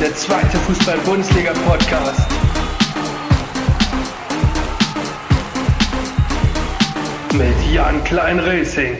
der zweite Fußball-Bundesliga-Podcast. Mit Jan Klein-Racing.